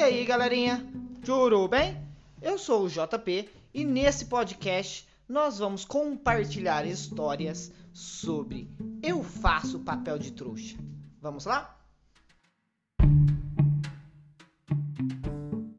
E aí, galerinha? Tudo bem? Eu sou o JP e nesse podcast nós vamos compartilhar histórias sobre Eu Faço Papel de Trouxa. Vamos lá?